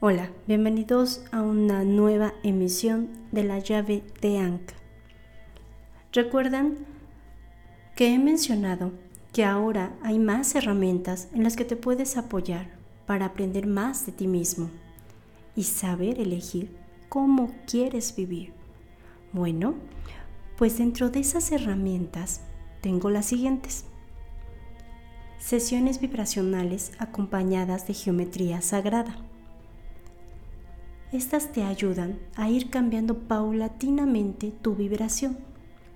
Hola, bienvenidos a una nueva emisión de la llave de Anka. Recuerdan que he mencionado que ahora hay más herramientas en las que te puedes apoyar para aprender más de ti mismo y saber elegir cómo quieres vivir. Bueno, pues dentro de esas herramientas tengo las siguientes. Sesiones vibracionales acompañadas de geometría sagrada estas te ayudan a ir cambiando paulatinamente tu vibración.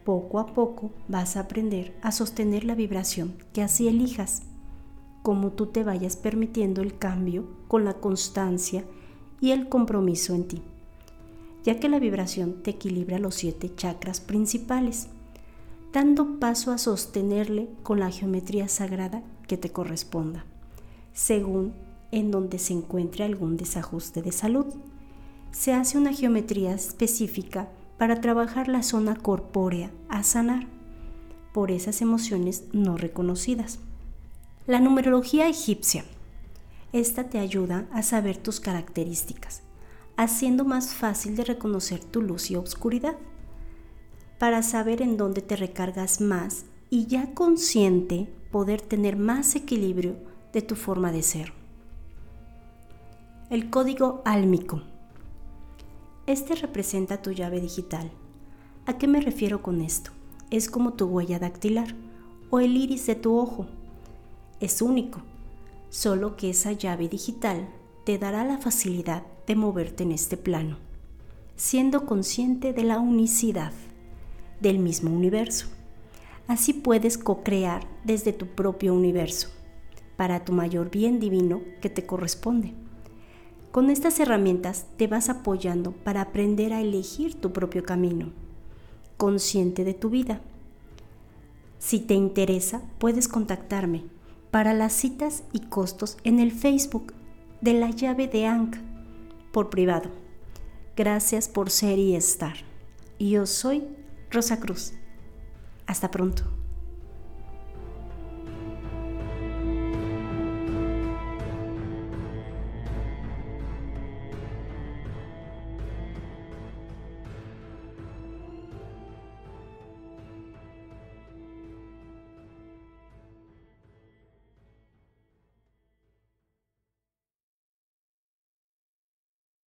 Poco a poco vas a aprender a sostener la vibración que así elijas, como tú te vayas permitiendo el cambio con la constancia y el compromiso en ti, ya que la vibración te equilibra los siete chakras principales, dando paso a sostenerle con la geometría sagrada que te corresponda, según en donde se encuentre algún desajuste de salud se hace una geometría específica para trabajar la zona corpórea a sanar por esas emociones no reconocidas. La numerología egipcia. Esta te ayuda a saber tus características, haciendo más fácil de reconocer tu luz y obscuridad, para saber en dónde te recargas más y ya consciente poder tener más equilibrio de tu forma de ser. El código álmico este representa tu llave digital. ¿A qué me refiero con esto? Es como tu huella dactilar o el iris de tu ojo. Es único, solo que esa llave digital te dará la facilidad de moverte en este plano, siendo consciente de la unicidad del mismo universo. Así puedes co-crear desde tu propio universo, para tu mayor bien divino que te corresponde. Con estas herramientas te vas apoyando para aprender a elegir tu propio camino, consciente de tu vida. Si te interesa, puedes contactarme para las citas y costos en el Facebook de la llave de ANC por privado. Gracias por ser y estar. Yo soy Rosa Cruz. Hasta pronto.